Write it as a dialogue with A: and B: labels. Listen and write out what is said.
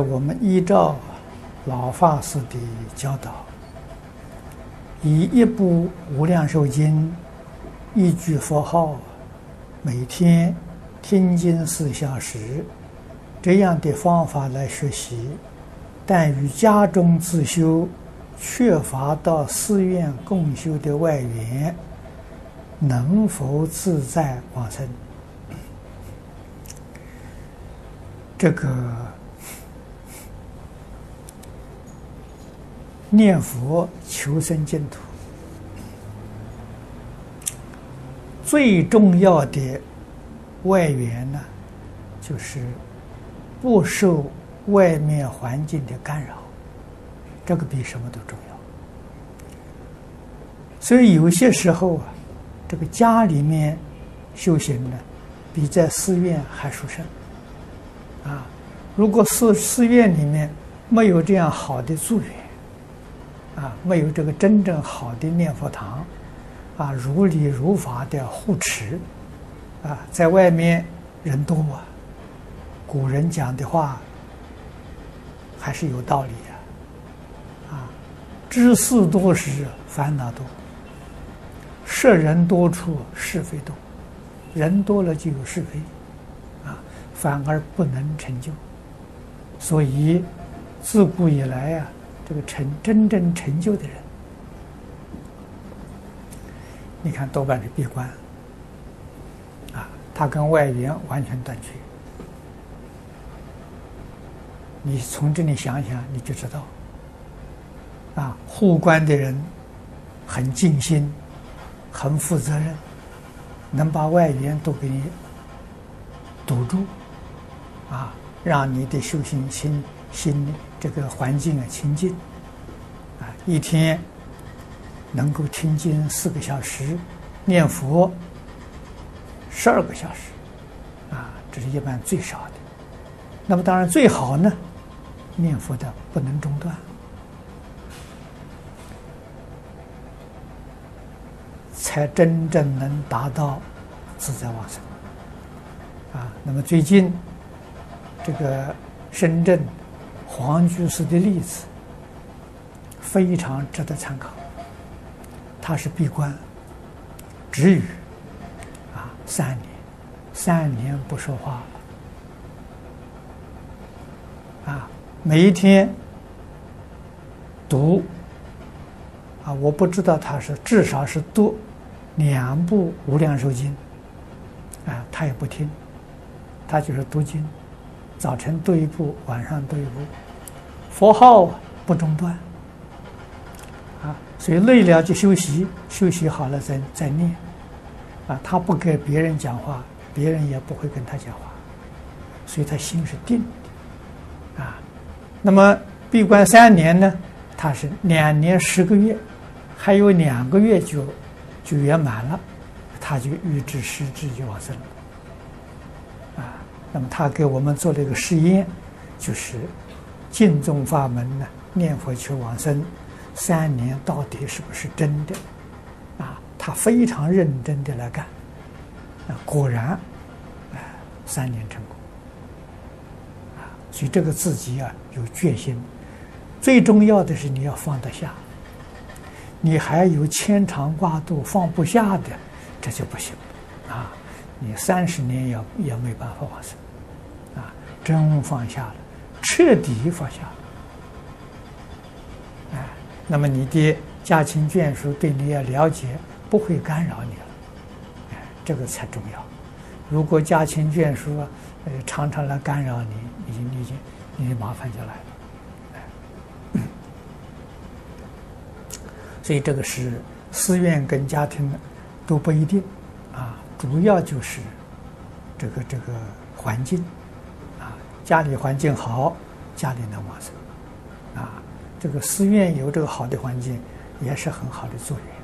A: 我们依照老法师的教导，以一部《无量寿经》，一句佛号，每天听经四小时，这样的方法来学习，但与家中自修，缺乏到寺院共修的外援，能否自在往生？这个。念佛求生净土，最重要的外缘呢，就是不受外面环境的干扰，这个比什么都重要。所以有些时候啊，这个家里面修行呢，比在寺院还殊胜。啊，如果寺寺院里面没有这样好的助缘。啊，没有这个真正好的念佛堂，啊，如理如法的护持，啊，在外面人多啊，古人讲的话还是有道理的，啊，知事多时烦恼多，识人多处是非多，人多了就有是非，啊，反而不能成就，所以自古以来呀。这个成真正成就的人，你看多半是闭关啊，他跟外缘完全断绝。你从这里想想，你就知道啊，护关的人很尽心，很负责任，能把外缘都给你堵住啊，让你的修行心心。这个环境啊，清净啊，一天能够听经四个小时，念佛十二个小时，啊，这是一般最少的。那么当然最好呢，念佛的不能中断，才真正能达到自在往生。啊，那么最近这个深圳。黄居士的例子非常值得参考。他是闭关，止语啊三年，三年不说话啊，每一天读啊，我不知道他是至少是读两部《无量寿经》啊，他也不听，他就是读经。早晨读一部，晚上读一部，佛号不中断，啊，所以累了就休息，休息好了再再念，啊，他不给别人讲话，别人也不会跟他讲话，所以他心是定的，啊，那么闭关三年呢，他是两年十个月，还有两个月就就圆满了，他就预知时至就往生了。那么他给我们做了一个实验，就是净宗法门呢，念佛求往生，三年到底是不是真的？啊，他非常认真的来干，啊，果然，啊，三年成功。啊，所以这个自己啊有决心，最重要的是你要放得下，你还有牵肠挂肚放不下的，这就不行，啊。你三十年也也没办法往生，啊，真放下了，彻底放下了，哎，那么你的家亲眷属对你也了解，不会干扰你了，哎，这个才重要。如果家亲眷属呃常常来干扰你，你你就你麻烦就来了，哎，所以这个是寺院跟家庭都不一定。啊主要就是这个这个环境啊，家里环境好，家里能往生啊。这个寺院有这个好的环境，也是很好的作用。